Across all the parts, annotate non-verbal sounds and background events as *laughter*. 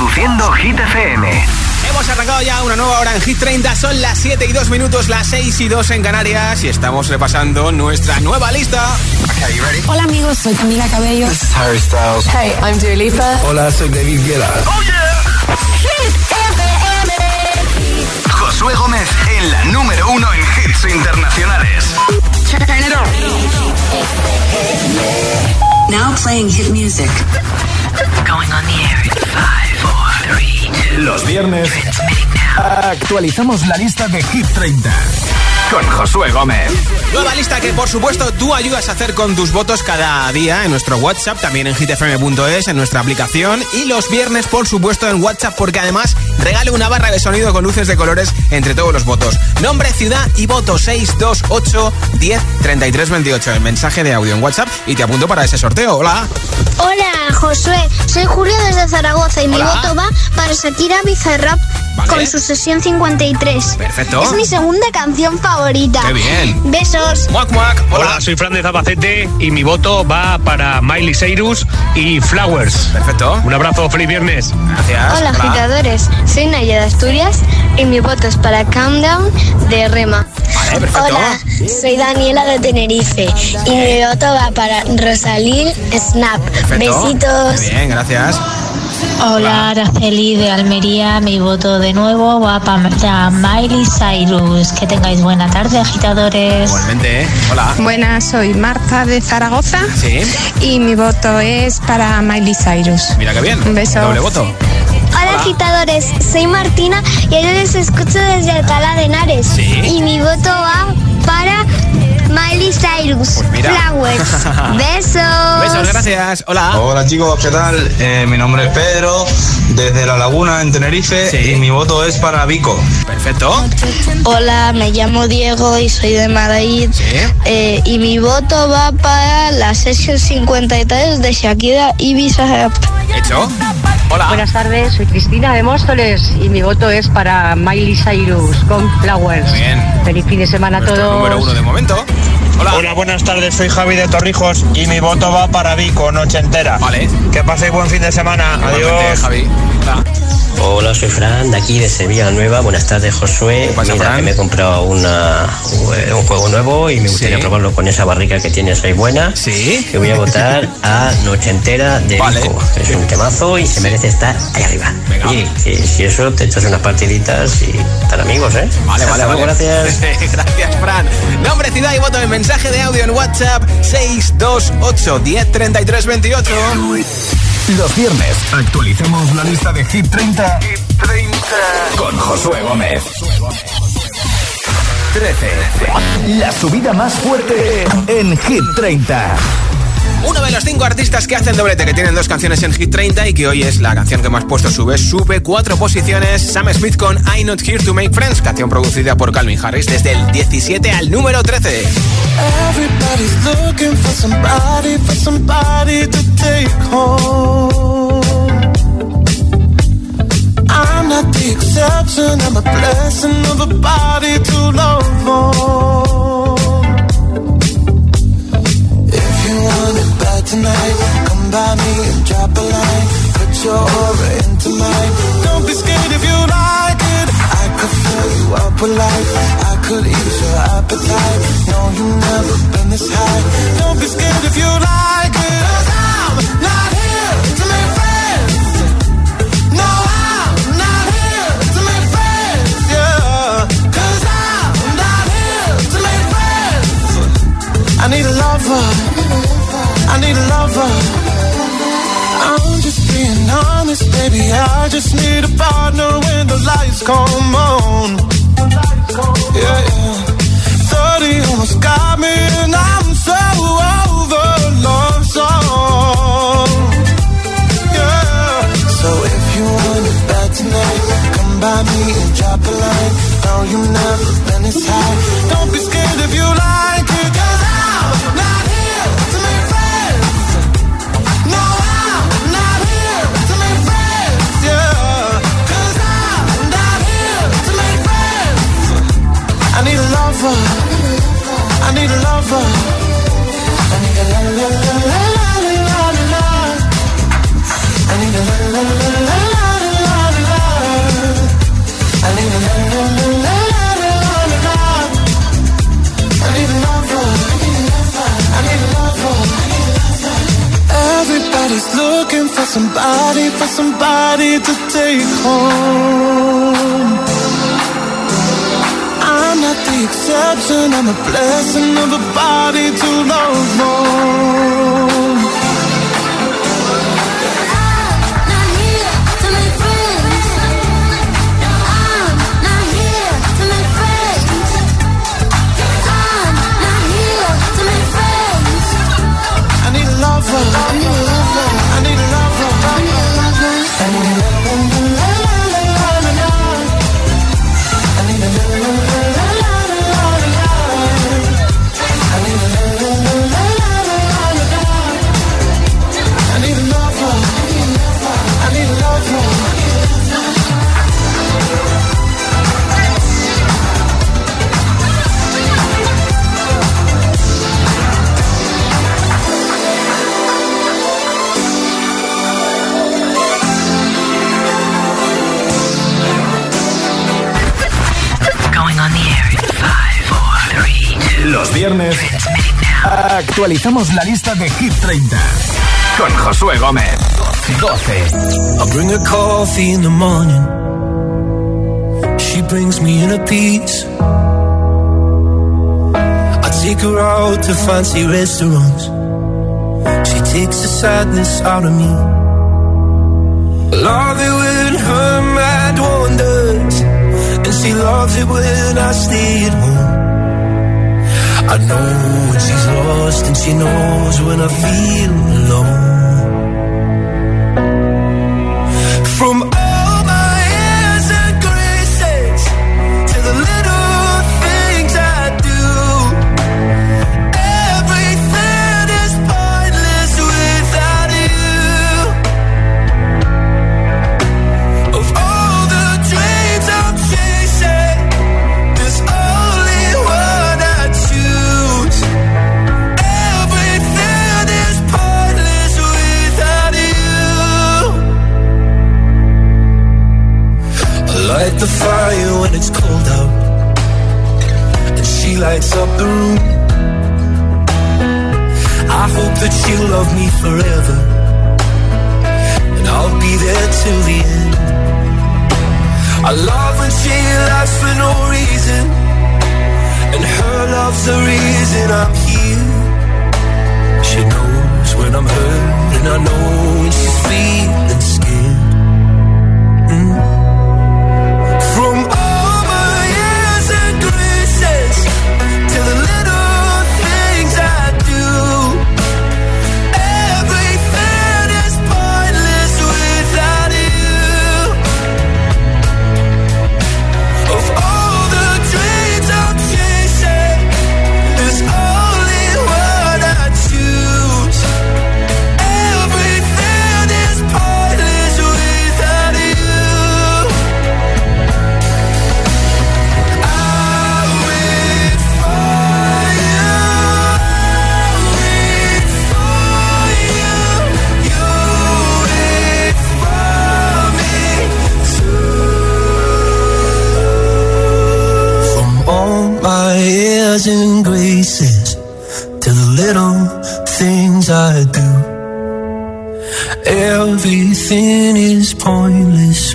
Reproduciendo Hit FM. Hemos arrancado ya una nueva hora en Hit 30. Son las 7 y 2 minutos, las 6 y 2 en Canarias. Y estamos repasando nuestra nueva lista. Hola amigos, soy Camila Cabello. This is Harry Styles. Hey, I'm Dua Lipa. Hola, soy David Guetta. ¡Oh, yeah! Hit FM. Josué Gómez en la número uno en hits internacionales. Turn it on. Now playing hit music. Going on the air in five, three. Los viernes actualizamos la lista de Hit 30 Con Josué Gómez. Nueva lista que, por supuesto, tú ayudas a hacer con tus votos cada día en nuestro WhatsApp, también en hitfm.es, en nuestra aplicación. Y los viernes, por supuesto, en WhatsApp, porque además regalo una barra de sonido con luces de colores entre todos los votos. Nombre, ciudad y voto 628 10 33 28. El mensaje de audio en WhatsApp y te apunto para ese sorteo. Hola. Hola, Josué. Soy Julio desde Zaragoza y mi voto va para Shakira Bizarrap Vale. con su sesión 53. Perfecto. Es mi segunda canción favorita. Qué bien. Besos. Muac, muac. Hola. Hola, soy Fran de Zabacete y mi voto va para Miley Cyrus y Flowers. Perfecto. Un abrazo, feliz viernes. Gracias. Hola, agitadores. Soy Naya de Asturias y mi voto es para Countdown de Rema. Vale, perfecto. Hola, soy Daniela de Tenerife y mi voto va para Rosalil Snap. Perfecto. Besitos. Muy bien, gracias. Hola, Araceli de Almería. Mi voto de nuevo va para Miley Cyrus. Que tengáis buena tarde, agitadores. Igualmente, ¿eh? Hola. Buenas, soy Marta de Zaragoza Sí. y mi voto es para Miley Cyrus. Mira qué bien. Un beso. Doble voto. Hola, agitadores. Soy Martina y yo les escucho desde Alcalá de Henares. Sí. Y mi voto va para Miley Cyrus. Pues. Flowers. *laughs* Besos. Besos, gracias. Hola. Hola chicos, ¿qué tal? Eh, mi nombre es Pedro, desde La Laguna en Tenerife Sí. y mi voto es para Vico. Perfecto. Hola, me llamo Diego y soy de Madrid. Sí. Eh, y mi voto va para la sesión 53 de Shakira y Bizarrap. Hecho. Hola. Buenas tardes, soy Cristina de Móstoles y mi voto es para Miley Cyrus con Flowers. Muy bien. Feliz fin de semana a todos. número uno de momento. Hola. Hola, buenas tardes, soy Javi de Torrijos y mi voto va para Vico, noche entera. Vale. Que paséis buen fin de semana. Igualmente, Adiós. Javi. Hola. Hola, soy Fran, de aquí de Sevilla Nueva. Buenas tardes, Josué. ¿Qué pasa, Mira, Fran? que me he comprado una, un juego nuevo y me gustaría Sí. probarlo con esa barrica que tienes ahí buena. Sí. Que voy a votar *laughs* a Noche Entera de Vale. Vico. Es un temazo y se merece estar ahí arriba. Venga. Oye, si, si eso, te echas unas partiditas y están amigos, ¿eh? Vale, vale, vale. *laughs* Gracias. gracias, Fran. Nombre, ciudad y voto en mensaje de audio en WhatsApp 628 10 33 28. Los viernes actualizamos la lista de Hit 30, con Josué Gómez. 13. La subida más fuerte en Hit 30. Uno de los cinco artistas que hacen doblete, que tienen dos canciones en Hit 30 y que hoy es la canción que más puesto sube, sube cuatro posiciones. Sam Smith con I'm Not Here to Make Friends, canción producida por Calvin Harris desde el 17 al número 13. Everybody's looking for somebody, for somebody to take home. I'm not the exception, I'm a blessing of a body to love actualizamos la lista de Hit 30 con Josué Gómez. 12. I'll bring her coffee in the morning. She brings me in a piece. I take her out to fancy restaurants. She takes the sadness out of me. Love it when her mad wanders. And she loves it when I stay at. I know when she's lost and she knows when I feel alone.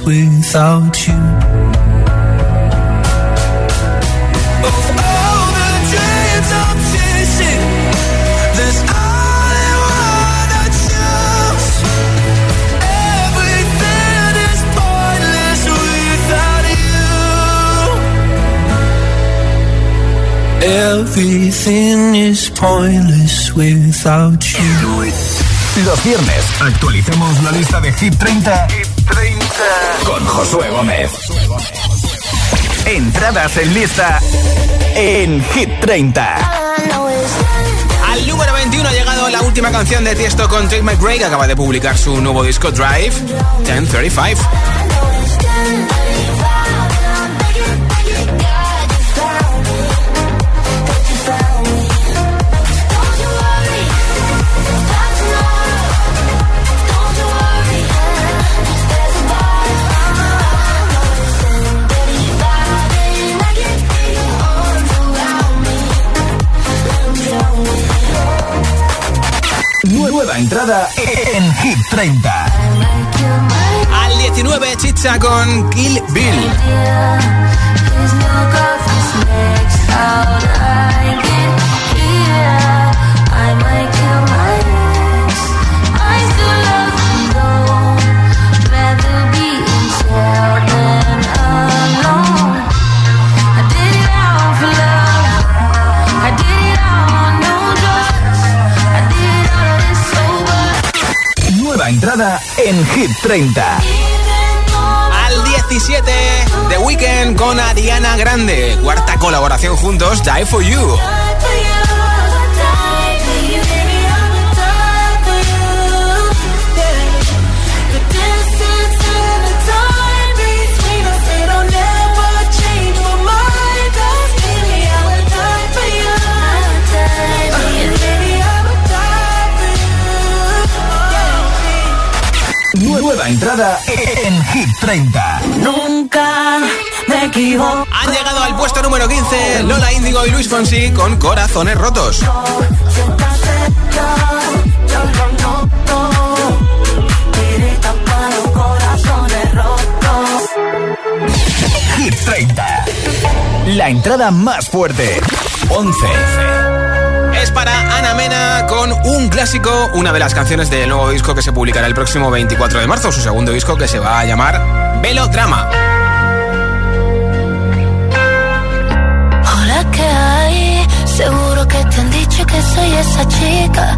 without you. Everything is pointless without you. Los viernes actualicemos la lista de Hit 30 con Josué Gómez. Entradas en lista en Hit 30. Al número 21 ha llegado la última canción de Tiesto con Trick McRae, que acaba de publicar su nuevo disco Drive 1035. entrada en Hit 30. Al 19, Chicha con Kill Bill. I might en Hit 30. Al 17, The Weeknd con Ariana Grande. Cuarta colaboración juntos, Die For You. Nueva entrada en Hit 30. Nunca me equivoco. Han llegado al puesto número 15 Lola Índigo y Luis Fonsi con Corazones Rotos. Hit 30. La entrada más fuerte. 11. Es para Ana Mena con un clásico, una de las canciones del nuevo disco que se publicará el próximo 24 de marzo, su segundo disco que se va a llamar Velodrama. Hola, ¿qué hay? Seguro que te han dicho que soy esa chica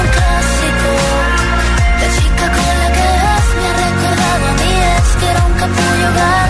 걸어가.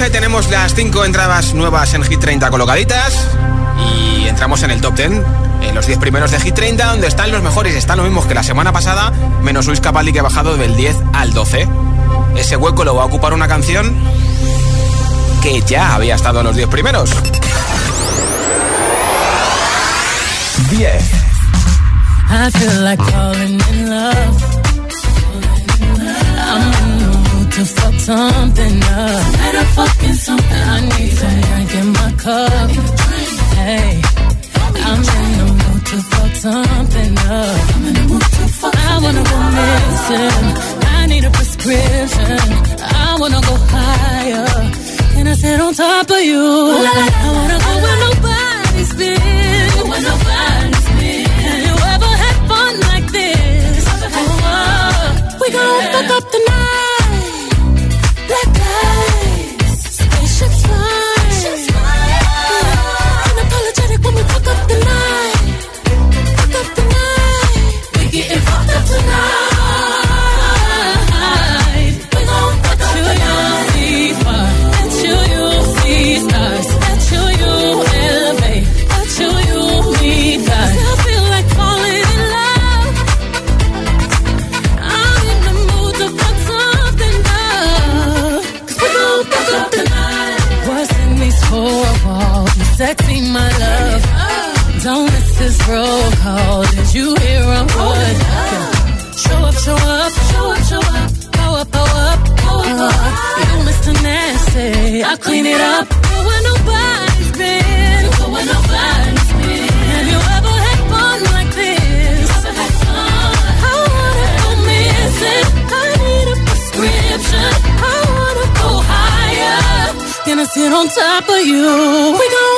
11. Tenemos las 5 entradas nuevas en Hit 30 colocaditas. Y entramos en el top 10. En los 10 primeros de Hit 30, donde están los mejores. Están los mismos que la semana pasada, menos Luis Capaldi que ha bajado del 10 al 12. Ese hueco lo va a ocupar una canción que ya había estado en los 10 primeros. 10. I feel like falling in love. something up. Set a fucking something I need to drink in my cup. Hey, I'm in the mood to fuck something up. I wanna go missing. I need a prescription. I wanna go higher. Can I sit on top of you? I wanna go where nobody's been. Where nobody's been. Have you ever had fun like this? Oh, uh, we gon' fuck up the night. Roll call. Did you hear a oh, word? Show up, show up, show up, show up. Pow up, pow up, up. You Mr. Nasty, I clean it up. Go where nobody's been. Go where nobody's been. Have you ever had fun like this? Ever had fun? I wanna go missing. I need a prescription. I wanna go higher. Gonna sit on top of you. We gon'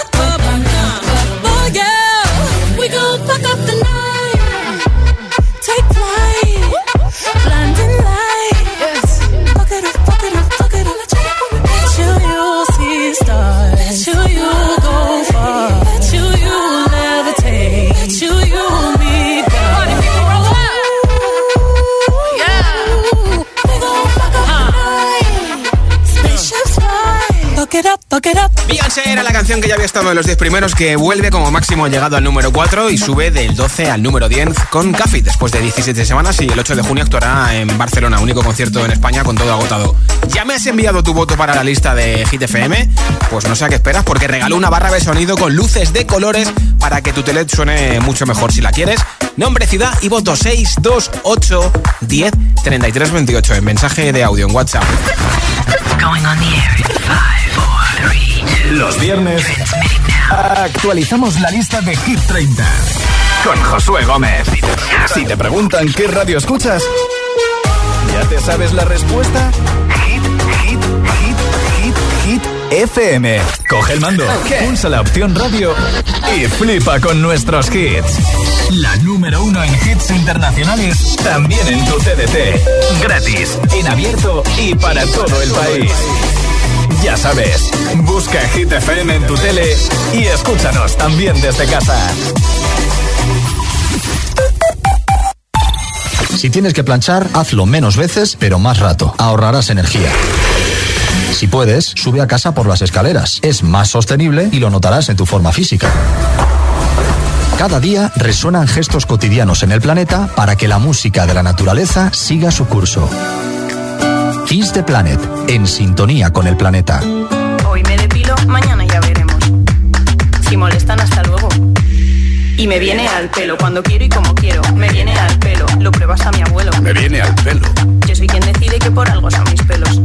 It up. Beyoncé era la canción que ya había estado en los 10 primeros que vuelve como máximo llegado al número 4 y sube del 12 al número 10 con Café después de 17 semanas y el 8 de junio actuará en Barcelona, único concierto en España con todo agotado. ¿Ya me has enviado tu voto para la lista de Hit FM? Pues no sé a qué esperas porque regaló una barra de sonido con luces de colores para que tu tele suene mucho mejor si la quieres. Nombre, ciudad y voto 628 10 33 28 en mensaje de audio en WhatsApp. Going on the air in five, four, three, two. Los viernes actualizamos la lista de Hit 30 con Josué Gómez. Si te preguntan qué radio escuchas, ¿ya te sabes la respuesta? Hit FM. Coge el mando, pulsa la opción radio y flipa con nuestros hits. La número uno en hits internacionales, también en tu TDT. Gratis, en abierto y para todo el país. Ya sabes, busca Hit FM en tu tele y escúchanos también desde casa. Si tienes que planchar, hazlo menos veces, pero más rato. Ahorrarás energía. Si puedes, sube a casa por las escaleras. Es más sostenible y lo notarás en tu forma física. Cada día resuenan gestos cotidianos en el planeta para que la música de la naturaleza siga su curso. Kiss the Planet, en sintonía con el planeta. Hoy me depilo, mañana ya veremos. Si molestan, hasta luego. Y me viene al pelo cuando quiero y como quiero. Me viene al pelo, lo pruebas a mi abuelo. Me viene al pelo. Yo soy quien decide que por algo son mis pelos.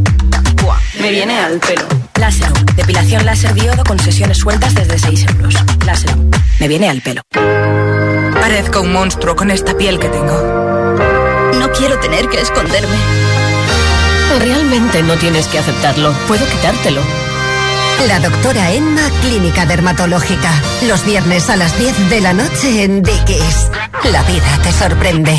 Me viene al pelo. Láser, depilación láser diodo con sesiones sueltas desde 6 euros. Láser, me viene al pelo. Parezco un monstruo con esta piel que tengo. No quiero tener que esconderme. Realmente no tienes que aceptarlo. Puedo quitártelo. La doctora Emma, Clínica Dermatológica. Los viernes a las 10 de la noche en Dickies. La vida te sorprende.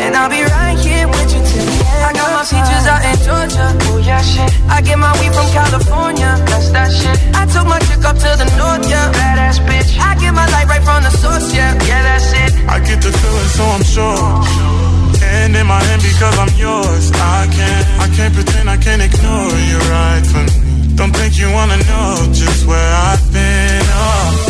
Yeah, and I'll be right here with you till the end. I got my peaches out in Georgia. Oh yeah, shit. I get my weed from California, that's that shit. I took my chick up to the north, yeah, badass bitch. I get my light right from the source, yeah, yeah, that's it. I get the feeling, so I'm sure. Hand in my hand because I'm yours. I can't, I can't pretend I can't ignore you right from me. Don't think you wanna know just where I've been. Oh,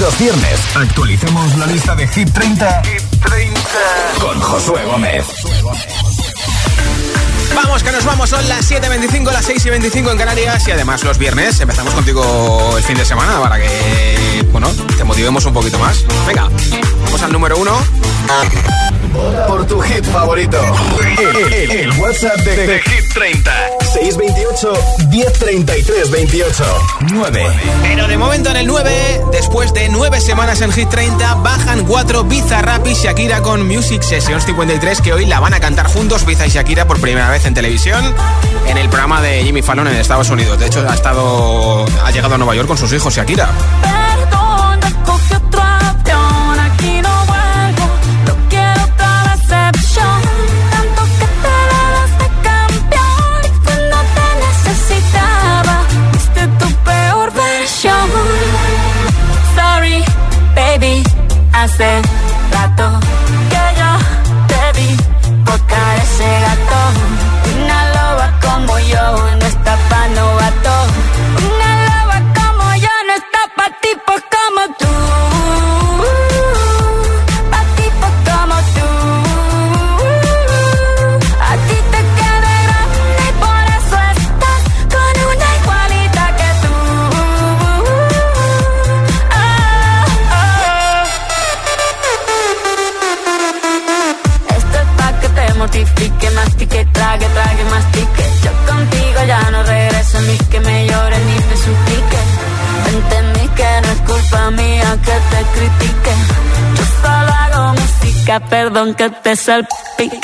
Los viernes actualicemos la lista de Hit 30, con Josué Gómez. Vamos, que nos vamos, son las 7.25, las 6.25 en Canarias y además los viernes empezamos contigo el fin de semana para que, bueno, te motivemos un poquito más. Venga, vamos al número uno. Por tu hit favorito. El, el- el WhatsApp de, de Hit 30. 628 1033 28 9. Pero de momento en el 9, después de 9 semanas en Hit 30, bajan 4 Bizarrap y Shakira con Music Sessions 53 que hoy la van a cantar juntos Biza y Shakira por primera vez en televisión en el programa de Jimmy Fallon en Estados Unidos. De hecho, ha estado ha llegado a Nueva York con sus hijos Shakira. Hace perdón que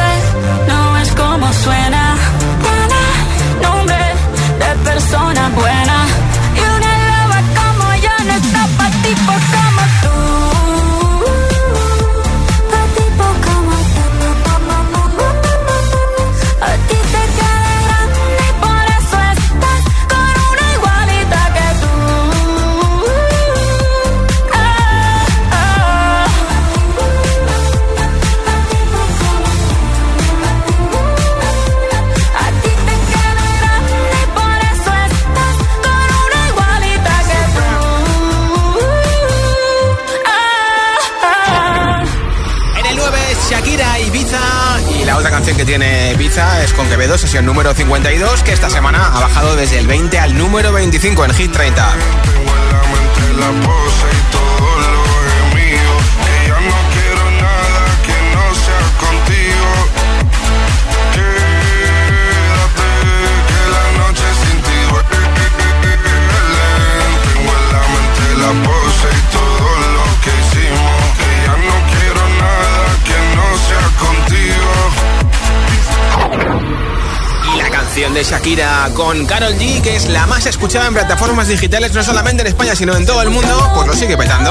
no suena. Tiene nombre de persona buena. Y una loba como yo no está pa' tipo canción que tiene Ibiza es con Quevedo, sesión número 52, que esta semana ha bajado desde el 20 al número 25 en Hit 30. De Shakira con Carol G, que es la más escuchada en plataformas digitales, no solamente en España, sino en todo el mundo, pues lo sigue petando.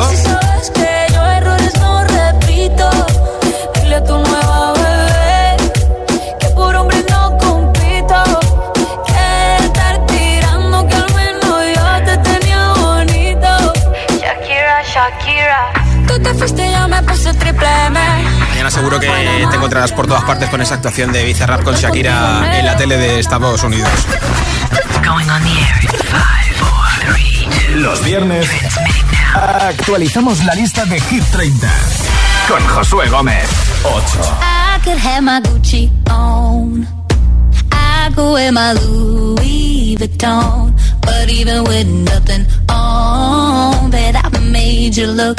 Shakira, Shakira. Tú te fuiste, yo me puse triple M. Mañana seguro que te encontrarás por todas partes con esa actuación de Bizarrap con Shakira en la tele de Estados Unidos. Los viernes actualizamos la lista de Hit 30 con Josué Gómez. 8. I could have my Gucci on. I could wear my Louis Vuitton. But even with nothing on, bet I made you look.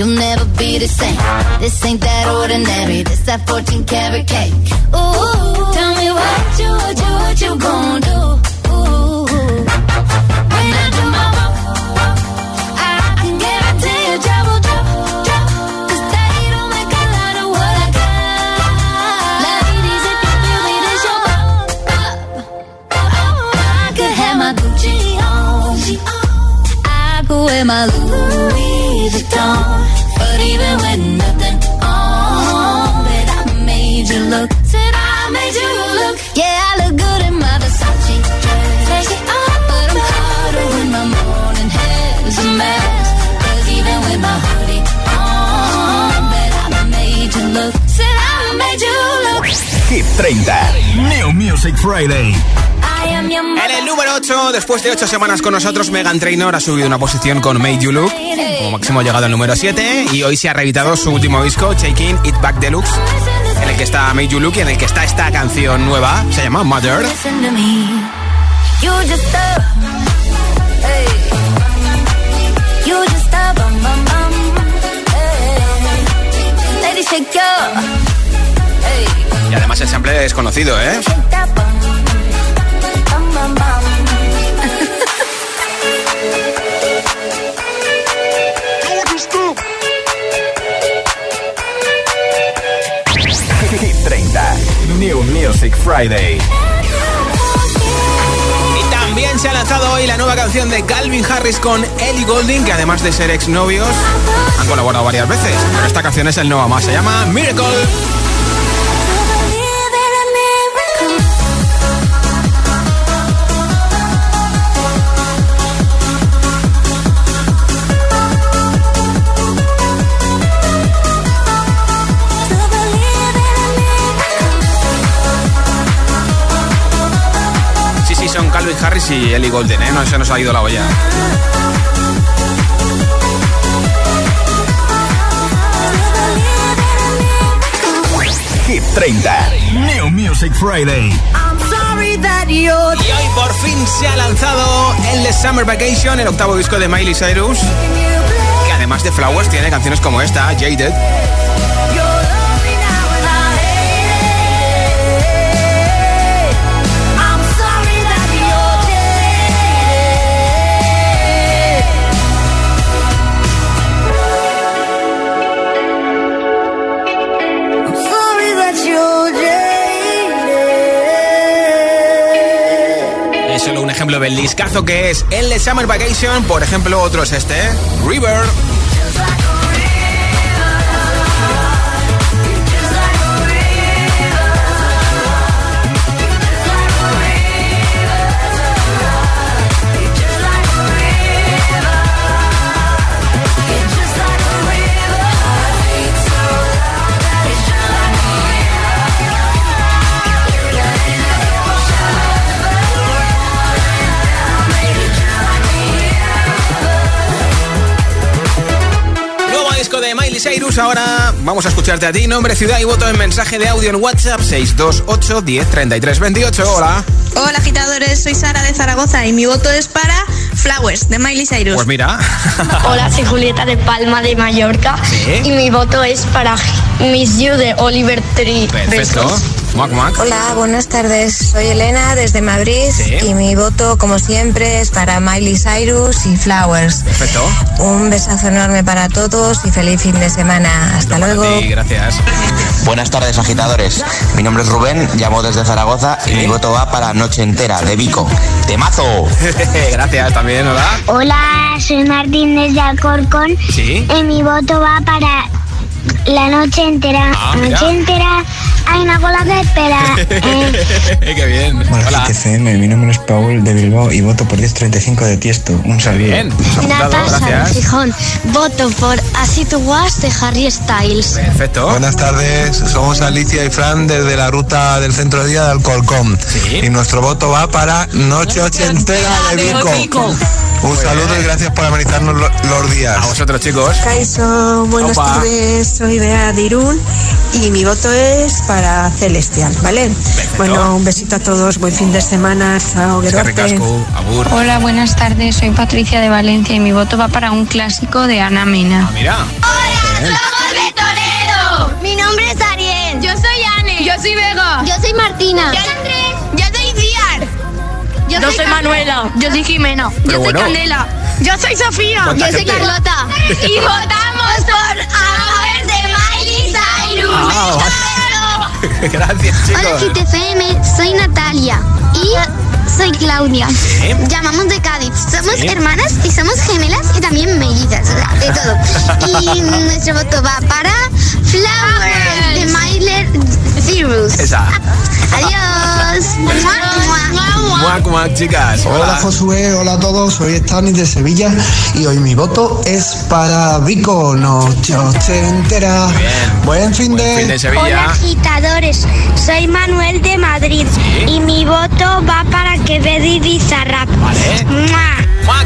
you'll never be the same. This ain't that ordinary. This that 14 karat cake. Ooh, tell me what you, what you, what you gonna do? Ooh, when I do my walk, I can guarantee you trouble, trouble, they don't make a lot of what I got. Ladies, if you feel me, this your bop, bop. I could have my Gucci on. I could wear my Louis Vuitton. But even with nothing on, bet I made you look. Said I made you look. Yeah, I look good in my Versace dress. But I'm hotter when my morning hair's a mess. Cause even with my hoodie on, bet I made you look. Said I made you look. Hit 30. New Music Friday. En el número 8, después de 8 semanas con nosotros, Megan Trainor ha subido una posición con Made You Look. Como máximo ha llegado al número 7 y hoy se ha reeditado su último disco, Taking It Back Deluxe, en el que está Made You Look y en el que está esta canción nueva, se llama Mother. Y además el sample es conocido, ¿eh? Music Friday. Y también se ha lanzado hoy la nueva canción de Calvin Harris con Ellie Goulding, que además de ser exnovios, han colaborado varias veces. Pero esta canción es el nuevo más, se llama Miracle. Harris y Ellie Goulding, ¿eh? No se nos ha ido la olla. Hit 30. New Music Friday. I'm sorry sorry that you're Y hoy por fin se ha lanzado el The Summer Vacation, el octavo disco de Miley Cyrus. Que además de Flowers tiene canciones como esta, Jaded. Ejemplo del discazo que es el Summer Vacation. Por ejemplo, otro es este, River. Ahora vamos a escucharte a ti. Nombre, ciudad y voto en mensaje de audio en WhatsApp 628 10 33 28. Hola. Hola agitadores, soy Sara de Zaragoza y mi voto es para Flowers de Miley Cyrus. Pues mira. *laughs* Hola, soy Julieta de Palma de Mallorca Sí. y mi voto es para Miss You de Oliver Tree. Perfecto. Besos. Mac, mac. Hola, buenas tardes. Soy Elena desde Madrid Sí. y mi voto, como siempre, es para Miley Cyrus y Flowers. Perfecto. Un besazo enorme para todos y feliz fin de semana. Hasta luego. Sí, gracias. Buenas tardes, agitadores. Mi nombre es Rubén, llamo desde Zaragoza y mi voto va para Noche Entera de Vico. ¡Temazo! *laughs* gracias también, hola. Hola, soy Martín desde Alcorcón. Sí. Y mi voto va para la noche entera. Ah, la noche entera hay una cola que espera. *laughs* Eh, Qué bien. Hola, Hola. GTCM, mi nombre es Paul de Bilbao y voto por 1035 de Tiesto. Un saludo. Bien. Natasha Gijón. Voto por Así tu Was de Harry Styles. Perfecto. Buenas tardes, somos Alicia y Fran desde la ruta del centro de día de Alcorcón. Y nuestro voto va para Noche Ochentera de Vico. Un saludo y gracias por amenizarnos lo- los días. A vosotros, chicos. Kaiso, buenas Opa. tardes, soy Bea de Irún y mi voto es para Celestial, ¿vale? Bueno, un besito a todos, buen fin de semana, chao, abur. Hola, buenas tardes. Soy Patricia de Valencia y mi voto va para un clásico de Ana Mena. Mira. Bien. de Toledo! Mi nombre es Ariel. Yo soy Anne. Yo soy Vega. Yo soy Martina. Yo soy Andrés. Yo soy Ciar. Yo soy Manuela. Yo soy Jimena. Pero yo soy. Candela. Yo soy Sofía. ¿Cuánta Yo soy gente? Carlota. *laughs* y votamos por Amores de Miley Cyrus. Ah. *laughs* Gracias, Hola chicos. GTFM, soy Natalia y soy Claudia. Llamamos de Cádiz. Somos Sí. hermanas y somos gemelas y también mellizas, o sea, de todo. *laughs* Y nuestro voto va para Flowers de Miley Cyrus. Esa. Adiós. Mua, mua, mua. Muac, muac, chicas. Hola Josué, hola a todos, soy Stanis de Sevilla y hoy mi voto es para Vico, noche entera. Buen fin de... Fin de Hola Sevilla. agitadores, soy Manuel de Madrid y mi voto va para Quevedo y Bizarrap. Vale. Mua.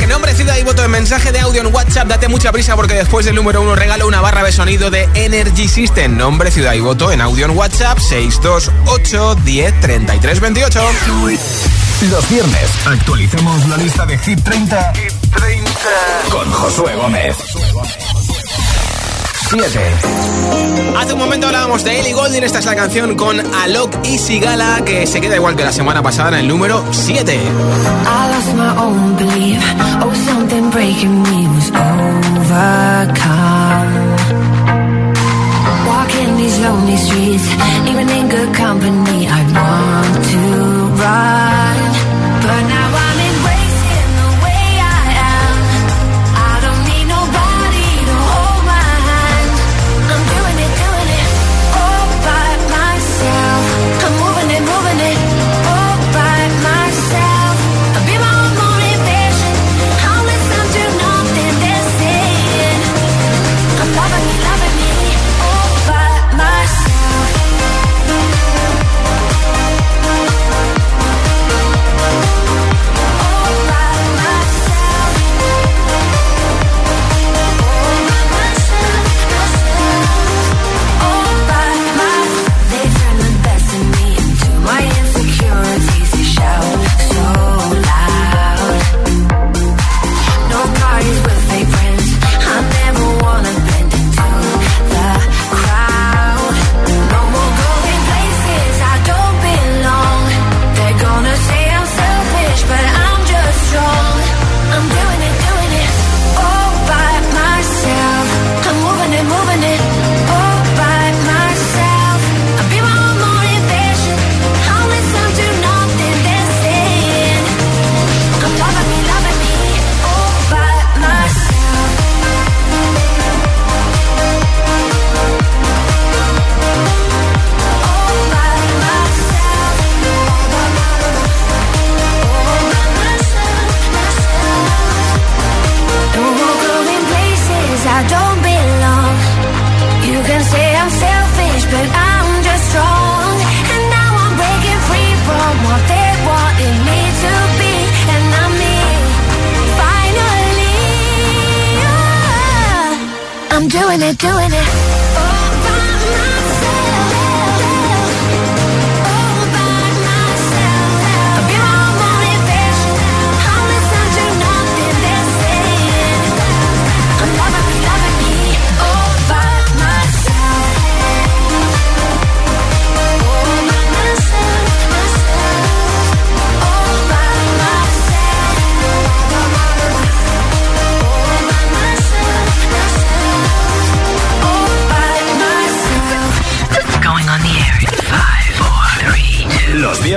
Nombre, ciudad y voto en mensaje de audio en WhatsApp. Date mucha prisa porque después del número uno regalo una barra de sonido de Energy System. Nombre, ciudad y voto en audio en WhatsApp 628 10 33 28. Los viernes actualicemos la lista de Hit 30, con Josué Gómez. 7. Hace un momento hablábamos de Ellie Goulding. Esta es la canción con Alok y Sigala que se queda igual que la semana pasada en el número 7. I lost my own belief. Oh, something breaking me was overcome. Walking these lonely streets, even in good company, I want to run.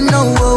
don't know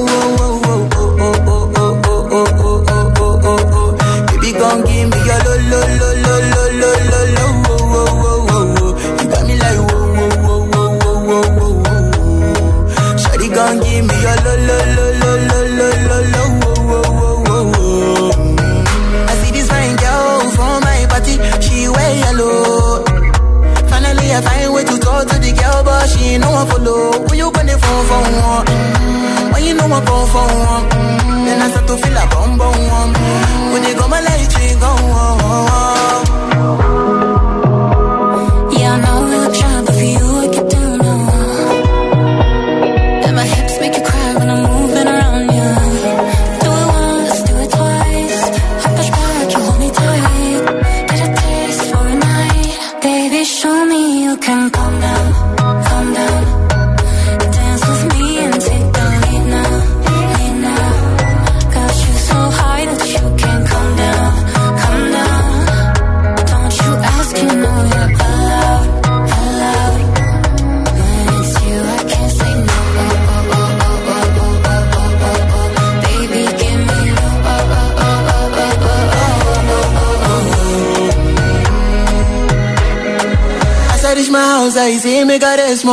y si me cares,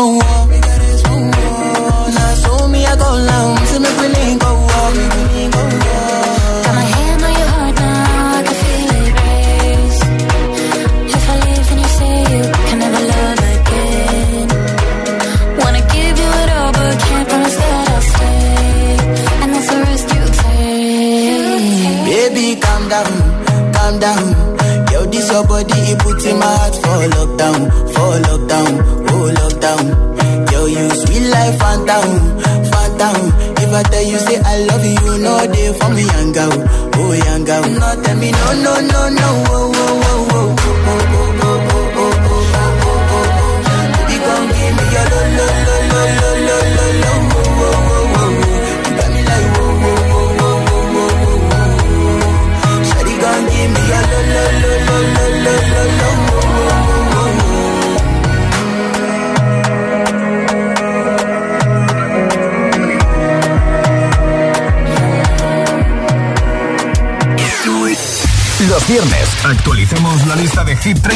Equipe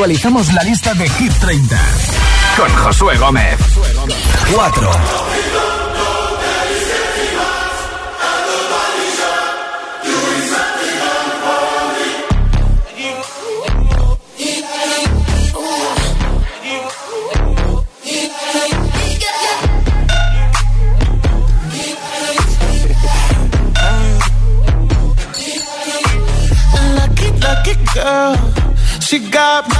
actualizamos la lista de Hit 30 con Josué Gómez. 4. girl. She got married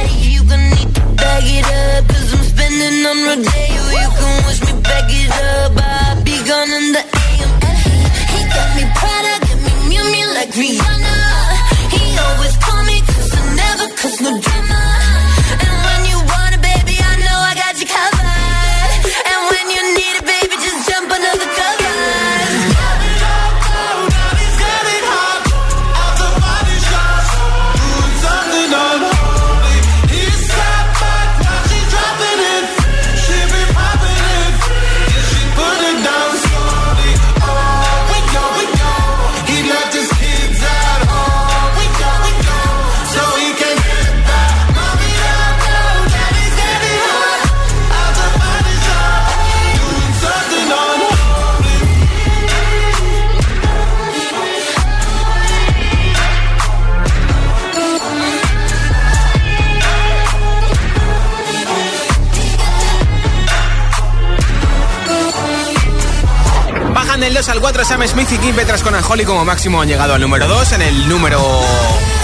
4 Sam Smith y Kim Petras con Anjoli como máximo han llegado al número 2. En el número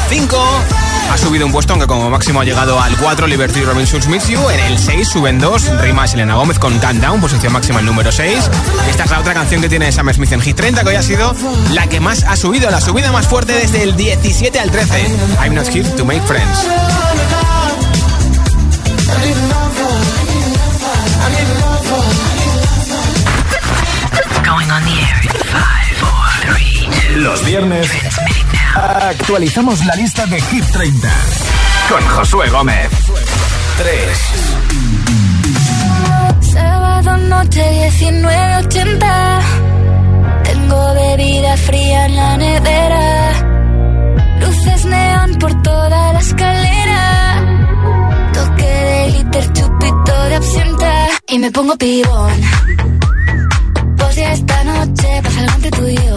5 ha subido un puesto, aunque como máximo ha llegado al 4 Liberty Robinson Smith You. En el 6 suben 2 Rima Selena Gómez con Countdown, posición máxima el número 6. Esta es la otra canción que tiene Sam Smith en Hit 30, que hoy ha sido la que más ha subido, la subida más fuerte desde el 17 al 13. I'm not here to make friends. Going on the air Los viernes actualizamos la lista de Hit 30 con Josué Gómez. 3. Sábado noche 1980. Tengo bebida fría en la nevera. Luces neón por toda la escalera. Toque de glitter, chupito de absenta. Y me pongo pibón. Pues ya esta noche pasa algo entre tú y yo.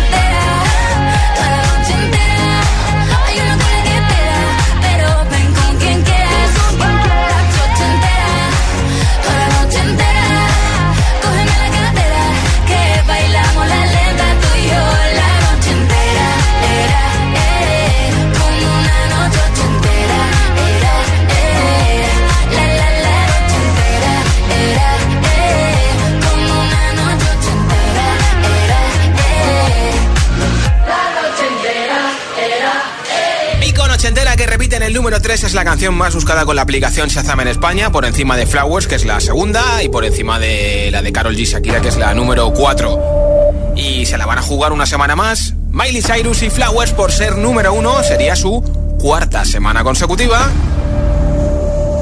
número 3 es la canción más buscada con la aplicación Shazam en España, por encima de Flowers, que es la segunda, y por encima de la de Carol G. Shakira, que es la número 4. Y se la van a jugar una semana más. Miley Cyrus y Flowers, por ser número 1, sería su cuarta semana consecutiva.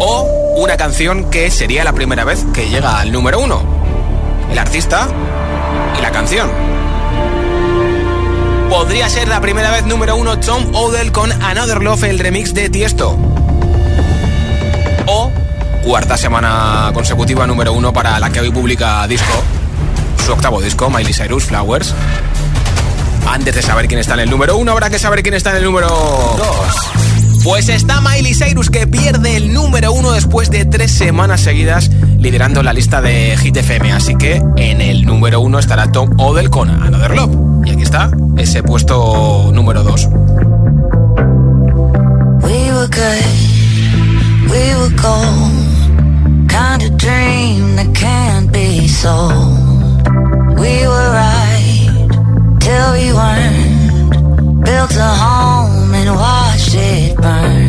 O una canción que sería la primera vez que llega al número 1. El artista y la canción. Podría ser la primera vez número 1 Tom Odell con Another Love, el remix de Tiesto. O cuarta semana consecutiva número 1 para la que hoy publica disco. Su octavo disco, Miley Cyrus Flowers. Antes de saber quién está en el número 1, habrá que saber quién está en el número 2. Pues está Miley Cyrus que pierde el número 1 después de tres semanas seguidas liderando la lista de Hit FM. Así que en el número 1 estará Tom Odell con Another Love. Y aquí está ese puesto número 2. We were good, we were gold. Kind of dream that can't be sold. We were right till we weren't. Built a home and watched it burn.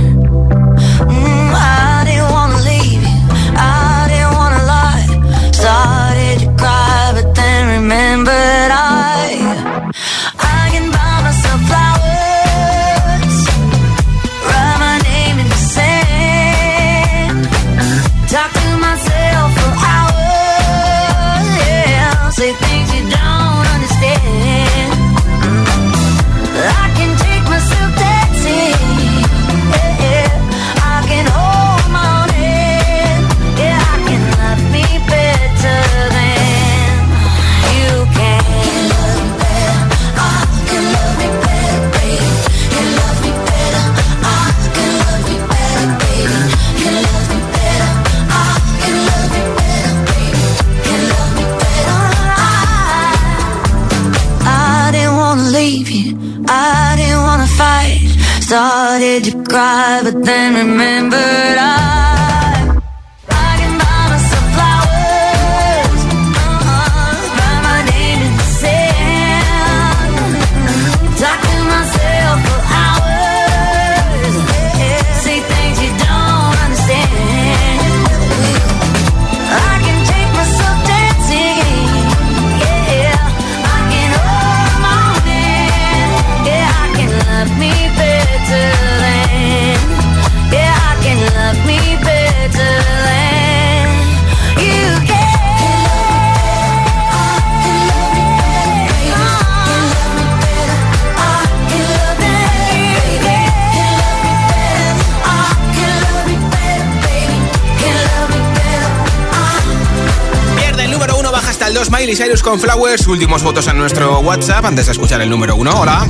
2, Miley Cyrus con Flowers. Últimos votos en nuestro WhatsApp antes de escuchar el número 1. Hola.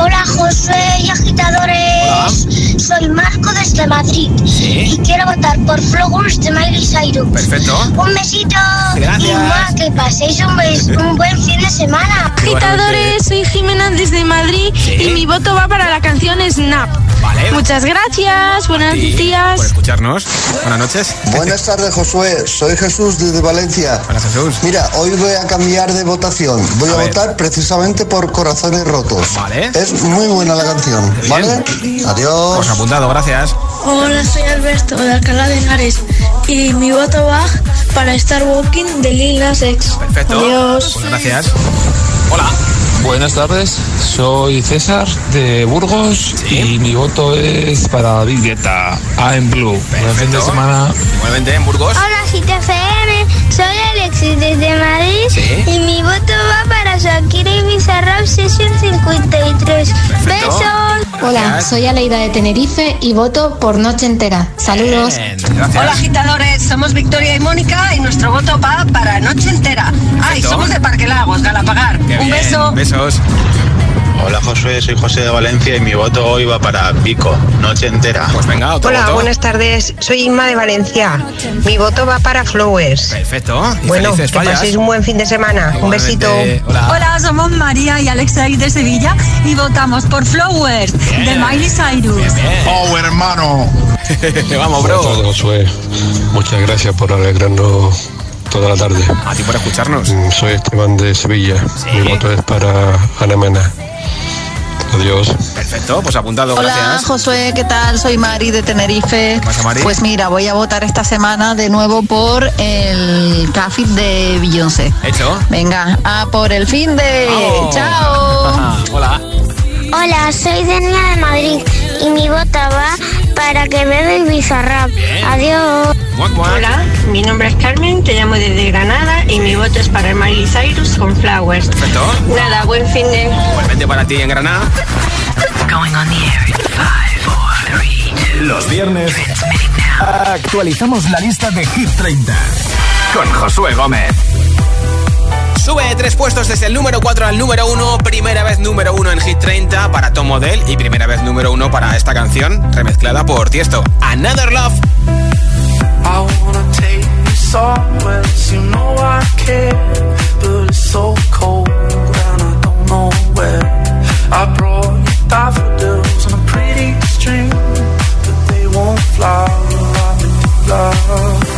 Hola José y agitadores. Soy Marco desde Madrid. Y quiero votar por Flowers de Miley Cyrus. Perfecto. Un besito. Gracias. Y mua, que paséis un, bes- un buen fin de semana. Agitadores, soy Jimena desde Madrid y mi voto va para la canción Snap. Muchas gracias, buenos días. Por escucharnos. Buenas noches. Buenas tardes, Josué. Soy Jesús desde Valencia. Hola, Jesús. Mira, hoy voy a cambiar de votación. Voy a, votar precisamente por Corazones Rotos. Vale. Es muy buena la canción, ¿vale? Adiós. Pues apuntado, gracias. Hola, soy Alberto de Alcalá de Henares y mi voto va para Star Walking de Lil Nas X. Perfecto. Adiós. Pues gracias. Hola. Buenas tardes, soy César de Burgos y mi voto es para Big Guetta, I'm Blue. Buen fin de semana. Igualmente en Burgos. Hola GTFM, soy Alexis desde Madrid Sí. y mi voto va para Shakira y Bizarrap Session 53. Besos. Hola, soy Aleida de Tenerife y voto por Noche Entera. Saludos. Bien. Hola agitadores, somos Victoria y Mónica y nuestro voto va para Noche Entera. Ay, somos de Parque Lagos, Galapagar. Qué Un bien. beso. Besos. Hola Josué, soy José de Valencia y mi voto hoy va para Vico, noche entera. Pues venga, otro Hola, voto. buenas tardes. Soy Inma de Valencia. Mi voto va para Flowers. Perfecto. Y Bueno, felices que paséis un buen fin de semana. Un besito. Hola. Hola, somos María y Alexa de Sevilla y votamos por Flowers de Miley Cyrus. ¡Oh, hermano! *laughs* Vamos, Buenas bro. tardes, Josué. Muchas gracias por alegrarnos toda la tarde. A ti por escucharnos. Mm, Soy Esteban de Sevilla. Mi voto es para Ana Mena. Adiós. Perfecto, pues apuntado, Hola, gracias. Josué, ¿qué tal? Soy Mari de Tenerife. pasa, Mari? Pues mira, voy a votar esta semana de nuevo por el Café de Beyoncé. Hecho. Venga, a por el fin de. ¡Chao! *laughs* Hola. Hola, soy Denia de Madrid y mi bota va para que bebe y Bizarrap. Adiós. Hola, mi nombre es Carmen, te llamo desde Granada y mi voto es para Miley Cyrus con Flowers. Perfecto. Nada, buen fin de... Igualmente para ti en Granada. Los viernes actualizamos la lista de Hit 30 con Josué Gómez. Sube tres puestos desde el número 4 al número 1. Primera vez número 1 en Hit 30 para Tom Model y primera vez número 1 para esta canción remezclada por Tiesto. Another Love. I wanna take you somewhere, you know I care, but it's so cold and I don't know where. I brought you daffodils on a pretty string, but they won't fly like they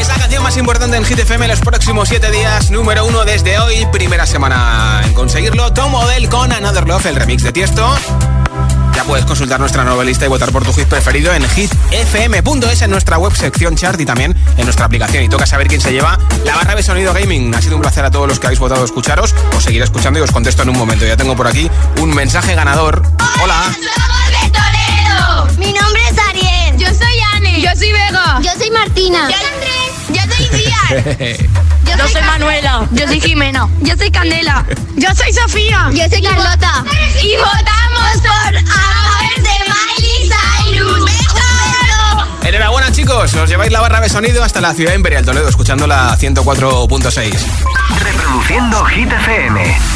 Es la canción más importante en Hit FM los próximos 7 días. Número 1 desde hoy. Primera semana en conseguirlo. Tom Model con Another Love, el remix de Tiesto. Ya puedes consultar nuestra nueva lista y votar por tu hit preferido en hitfm.es en nuestra web sección chart y también en nuestra aplicación. Y toca saber quién se lleva la barra de sonido gaming. Ha sido un placer a todos los que habéis votado escucharos. Os seguiré escuchando y os contesto en un momento. Ya tengo por aquí un mensaje ganador. Hola. Soy Vega. Yo soy Martina. Yo soy Andrés. Yo soy Díaz. *laughs* Yo, soy Manuela. Yo soy Jimena. Yo soy Candela. Yo soy Sofía. Yo soy Carlota. Y votamos por Amor de Miley Cyrus. Enhorabuena chicos, os lleváis la barra de sonido hasta la ciudad imperial Toledo escuchando la 104.6. Reproduciendo Hit FM.